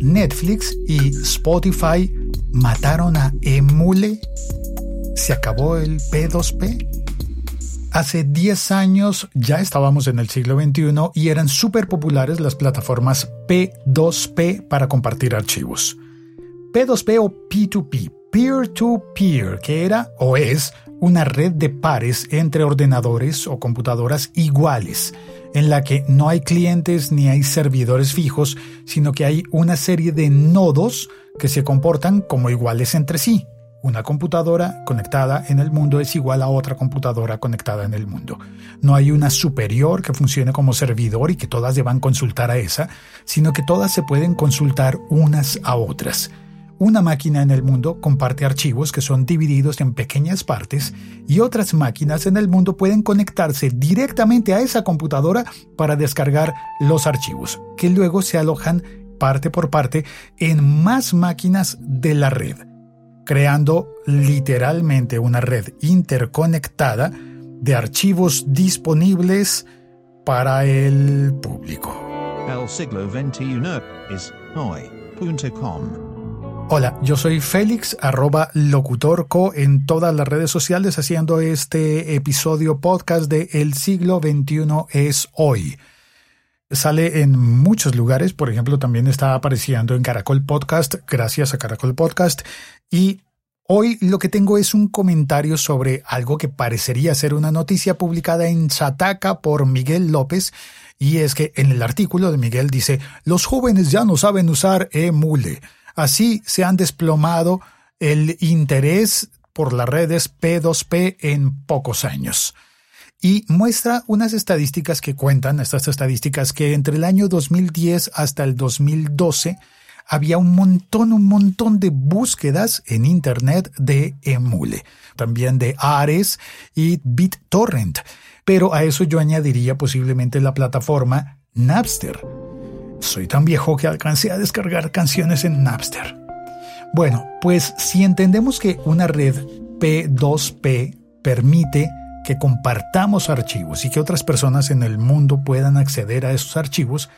Netflix y Spotify mataron a Emule. ¿Se acabó el P2P? Hace 10 años ya estábamos en el siglo XXI y eran súper populares las plataformas P2P para compartir archivos. P2P o P2P, peer-to-peer, que era o es una red de pares entre ordenadores o computadoras iguales en la que no hay clientes ni hay servidores fijos, sino que hay una serie de nodos que se comportan como iguales entre sí. Una computadora conectada en el mundo es igual a otra computadora conectada en el mundo. No hay una superior que funcione como servidor y que todas deban consultar a esa, sino que todas se pueden consultar unas a otras. Una máquina en el mundo comparte archivos que son divididos en pequeñas partes y otras máquinas en el mundo pueden conectarse directamente a esa computadora para descargar los archivos, que luego se alojan parte por parte en más máquinas de la red, creando literalmente una red interconectada de archivos disponibles para el público. El siglo XXI es hoy.com. Hola, yo soy Félix, arroba locutorco en todas las redes sociales haciendo este episodio podcast de El siglo XXI es hoy. Sale en muchos lugares, por ejemplo, también está apareciendo en Caracol Podcast, gracias a Caracol Podcast. Y hoy lo que tengo es un comentario sobre algo que parecería ser una noticia publicada en Chataca por Miguel López. Y es que en el artículo de Miguel dice, los jóvenes ya no saben usar emule. Así se han desplomado el interés por las redes P2P en pocos años. Y muestra unas estadísticas que cuentan, estas estadísticas, que entre el año 2010 hasta el 2012 había un montón, un montón de búsquedas en Internet de Emule, también de Ares y BitTorrent. Pero a eso yo añadiría posiblemente la plataforma Napster soy tan viejo que alcancé a descargar canciones en Napster. Bueno, pues si entendemos que una red P2P permite que compartamos archivos y que otras personas en el mundo puedan acceder a esos archivos,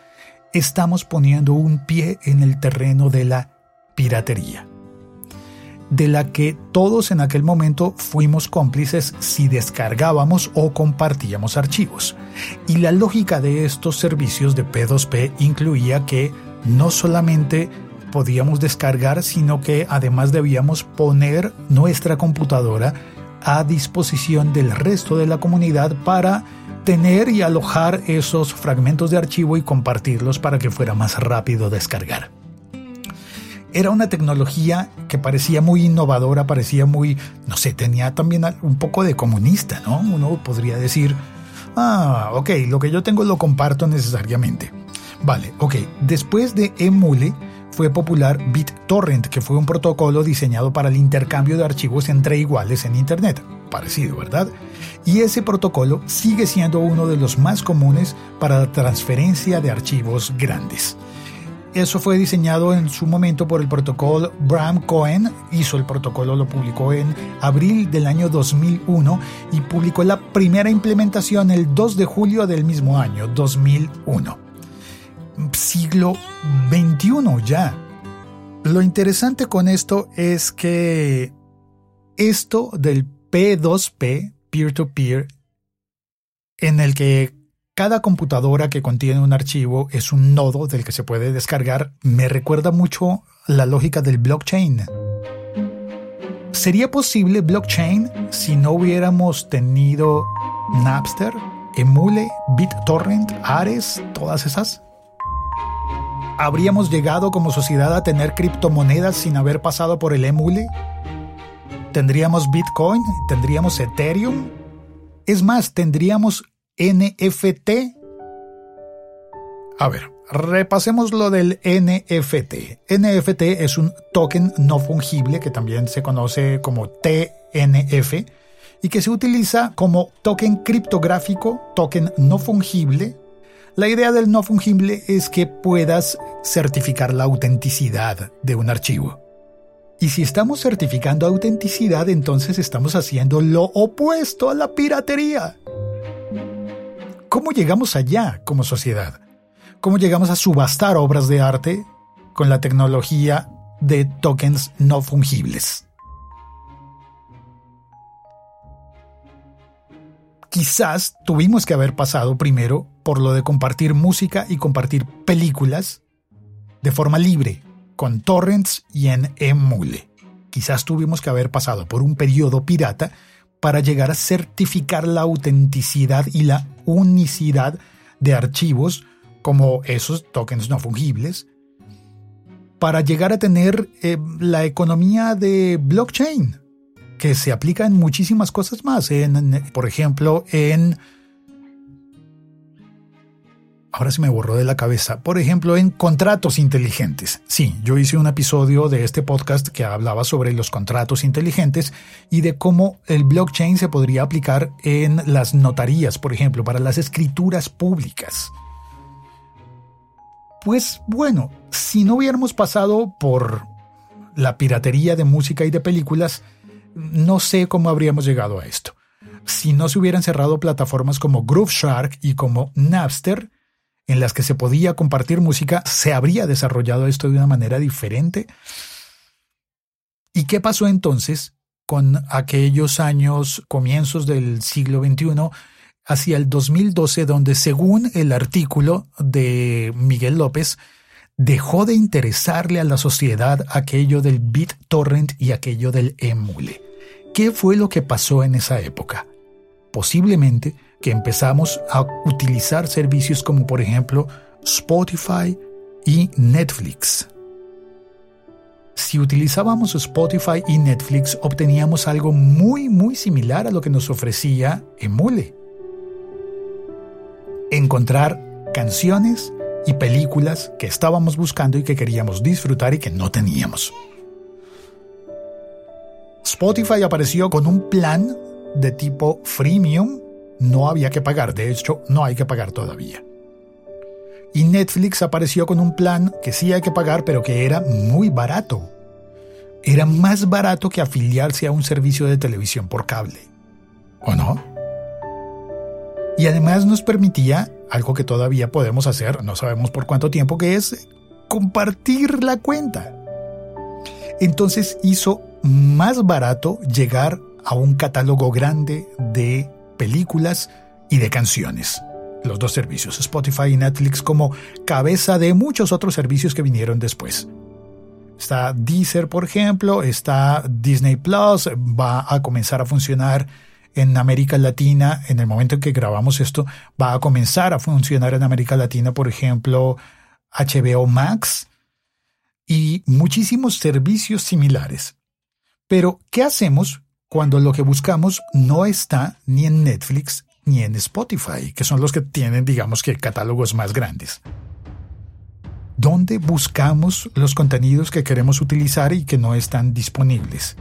estamos poniendo un pie en el terreno de la piratería de la que todos en aquel momento fuimos cómplices si descargábamos o compartíamos archivos. Y la lógica de estos servicios de P2P incluía que no solamente podíamos descargar, sino que además debíamos poner nuestra computadora a disposición del resto de la comunidad para tener y alojar esos fragmentos de archivo y compartirlos para que fuera más rápido descargar era una tecnología que parecía muy innovadora, parecía muy, no sé, tenía también un poco de comunista, ¿no? Uno podría decir, ah, ok, lo que yo tengo lo comparto necesariamente. Vale, ok, después de Emule fue popular BitTorrent, que fue un protocolo diseñado para el intercambio de archivos entre iguales en Internet. Parecido, ¿verdad? Y ese protocolo sigue siendo uno de los más comunes para la transferencia de archivos grandes. Eso fue diseñado en su momento por el protocolo Bram Cohen, hizo el protocolo, lo publicó en abril del año 2001 y publicó la primera implementación el 2 de julio del mismo año, 2001. Siglo XXI ya. Lo interesante con esto es que esto del P2P, peer-to-peer, -peer, en el que cada computadora que contiene un archivo es un nodo del que se puede descargar. Me recuerda mucho la lógica del blockchain. ¿Sería posible blockchain si no hubiéramos tenido Napster, Emule, BitTorrent, Ares, todas esas? ¿Habríamos llegado como sociedad a tener criptomonedas sin haber pasado por el Emule? ¿Tendríamos Bitcoin? ¿Tendríamos Ethereum? Es más, ¿tendríamos NFT? A ver, repasemos lo del NFT. NFT es un token no fungible que también se conoce como TNF y que se utiliza como token criptográfico, token no fungible. La idea del no fungible es que puedas certificar la autenticidad de un archivo. Y si estamos certificando autenticidad, entonces estamos haciendo lo opuesto a la piratería. ¿Cómo llegamos allá como sociedad? ¿Cómo llegamos a subastar obras de arte con la tecnología de tokens no fungibles? Quizás tuvimos que haber pasado primero por lo de compartir música y compartir películas de forma libre, con torrents y en emule. Quizás tuvimos que haber pasado por un periodo pirata para llegar a certificar la autenticidad y la unicidad de archivos como esos tokens no fungibles, para llegar a tener eh, la economía de blockchain, que se aplica en muchísimas cosas más, en, por ejemplo, en ahora se me borró de la cabeza. Por ejemplo, en contratos inteligentes. Sí, yo hice un episodio de este podcast que hablaba sobre los contratos inteligentes y de cómo el blockchain se podría aplicar en las notarías, por ejemplo, para las escrituras públicas. Pues bueno, si no hubiéramos pasado por la piratería de música y de películas, no sé cómo habríamos llegado a esto. Si no se hubieran cerrado plataformas como Groove Shark y como Napster, en las que se podía compartir música, se habría desarrollado esto de una manera diferente. ¿Y qué pasó entonces con aquellos años, comienzos del siglo XXI, hacia el 2012, donde según el artículo de Miguel López, dejó de interesarle a la sociedad aquello del BitTorrent y aquello del emule? ¿Qué fue lo que pasó en esa época? Posiblemente que empezamos a utilizar servicios como por ejemplo Spotify y Netflix. Si utilizábamos Spotify y Netflix obteníamos algo muy muy similar a lo que nos ofrecía Emule. Encontrar canciones y películas que estábamos buscando y que queríamos disfrutar y que no teníamos. Spotify apareció con un plan de tipo freemium no había que pagar, de hecho no hay que pagar todavía. Y Netflix apareció con un plan que sí hay que pagar, pero que era muy barato. Era más barato que afiliarse a un servicio de televisión por cable. ¿O no? Y además nos permitía algo que todavía podemos hacer, no sabemos por cuánto tiempo, que es compartir la cuenta. Entonces hizo más barato llegar a un catálogo grande de películas y de canciones. Los dos servicios, Spotify y Netflix, como cabeza de muchos otros servicios que vinieron después. Está Deezer, por ejemplo, está Disney Plus, va a comenzar a funcionar en América Latina, en el momento en que grabamos esto, va a comenzar a funcionar en América Latina, por ejemplo, HBO Max y muchísimos servicios similares. Pero, ¿qué hacemos cuando lo que buscamos no está ni en Netflix ni en Spotify, que son los que tienen, digamos que, catálogos más grandes. ¿Dónde buscamos los contenidos que queremos utilizar y que no están disponibles?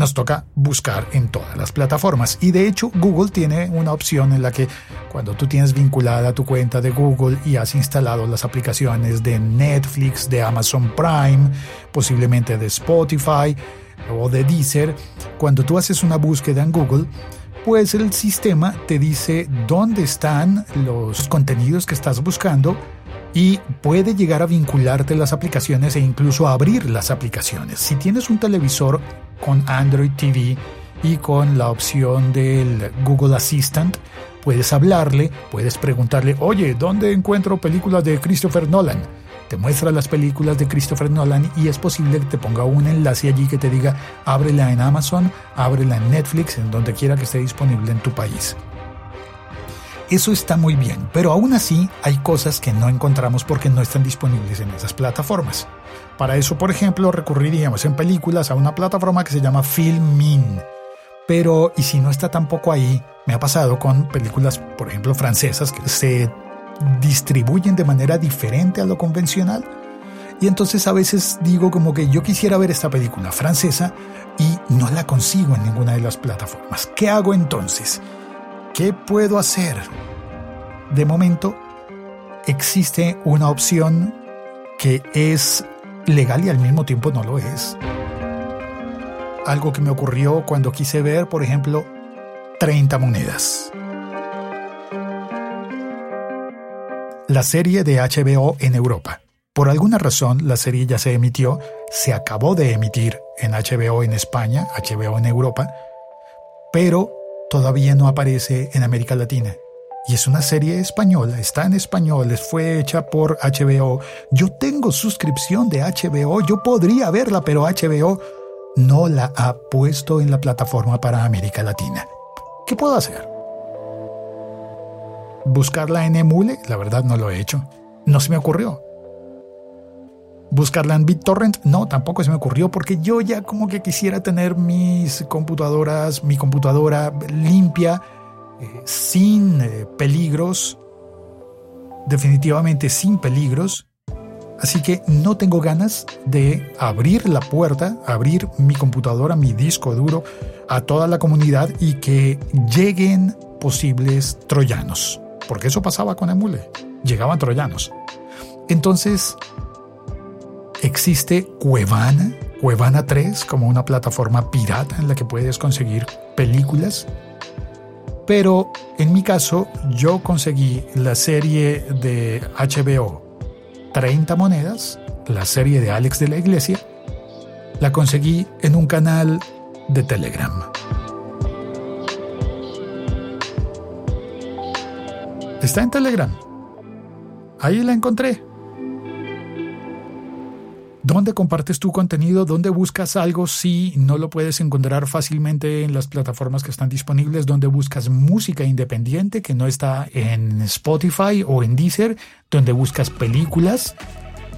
Nos toca buscar en todas las plataformas. Y de hecho, Google tiene una opción en la que cuando tú tienes vinculada tu cuenta de Google y has instalado las aplicaciones de Netflix, de Amazon Prime, posiblemente de Spotify, o de Deezer, cuando tú haces una búsqueda en Google, pues el sistema te dice dónde están los contenidos que estás buscando y puede llegar a vincularte las aplicaciones e incluso abrir las aplicaciones. Si tienes un televisor con Android TV y con la opción del Google Assistant, puedes hablarle, puedes preguntarle, oye, ¿dónde encuentro películas de Christopher Nolan? Te muestra las películas de Christopher Nolan y es posible que te ponga un enlace allí que te diga, ábrela en Amazon, ábrela en Netflix, en donde quiera que esté disponible en tu país. Eso está muy bien, pero aún así hay cosas que no encontramos porque no están disponibles en esas plataformas. Para eso, por ejemplo, recurriríamos en películas a una plataforma que se llama Filmin. Pero, y si no está tampoco ahí, me ha pasado con películas, por ejemplo, francesas que se distribuyen de manera diferente a lo convencional. Y entonces a veces digo como que yo quisiera ver esta película francesa y no la consigo en ninguna de las plataformas. ¿Qué hago entonces? ¿Qué puedo hacer? De momento existe una opción que es legal y al mismo tiempo no lo es. Algo que me ocurrió cuando quise ver, por ejemplo, 30 monedas. La serie de HBO en Europa. Por alguna razón, la serie ya se emitió, se acabó de emitir en HBO en España, HBO en Europa, pero todavía no aparece en América Latina. Y es una serie española, está en español, fue hecha por HBO. Yo tengo suscripción de HBO, yo podría verla, pero HBO no la ha puesto en la plataforma para América Latina. ¿Qué puedo hacer? ¿Buscarla en Emule? La verdad no lo he hecho. No se me ocurrió. ¿Buscarla en BitTorrent? No, tampoco se me ocurrió porque yo ya como que quisiera tener mis computadoras, mi computadora limpia eh, sin eh, peligros, definitivamente sin peligros. Así que no tengo ganas de abrir la puerta, abrir mi computadora, mi disco duro a toda la comunidad y que lleguen posibles troyanos. Porque eso pasaba con Emule. Llegaban troyanos. Entonces, existe Cuevana, Cuevana 3, como una plataforma pirata en la que puedes conseguir películas pero en mi caso, yo conseguí la serie de HBO 30 monedas, la serie de Alex de la Iglesia, la conseguí en un canal de Telegram. Está en Telegram. Ahí la encontré. ¿Dónde compartes tu contenido? ¿Dónde buscas algo si no lo puedes encontrar fácilmente en las plataformas que están disponibles? ¿Dónde buscas música independiente que no está en Spotify o en Deezer? ¿Dónde buscas películas?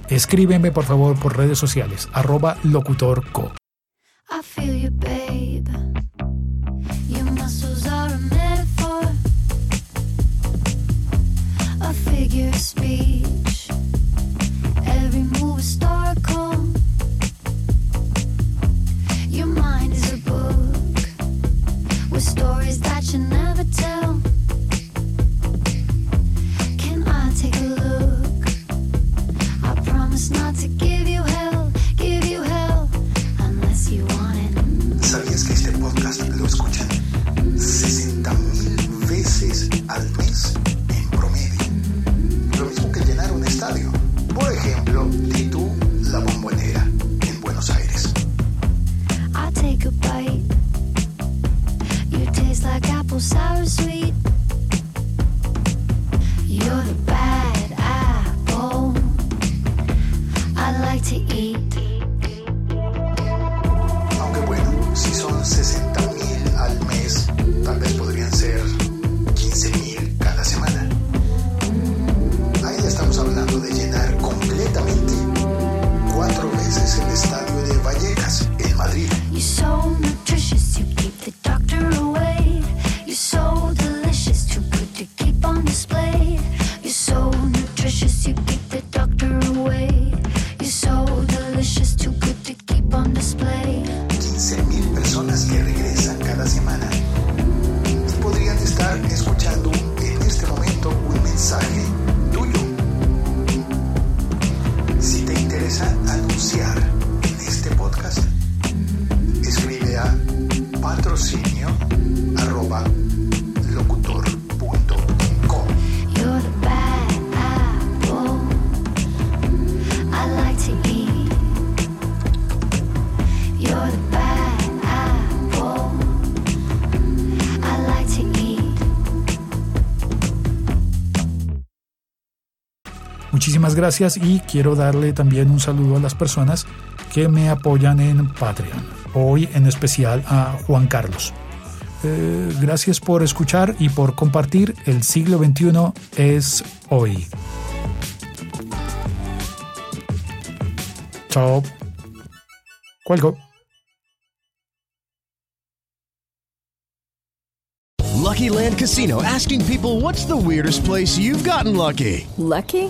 Escríbeme por favor por redes sociales, arroba locutorco. lo. Muchísimas gracias y quiero darle también un saludo a las personas que me apoyan en Patreon. Hoy en especial a Juan Carlos. Eh, gracias por escuchar y por compartir. El siglo XXI es hoy. Chao. Cuelgo. Lucky Land Casino asking people what's the weirdest place you've gotten lucky? Lucky?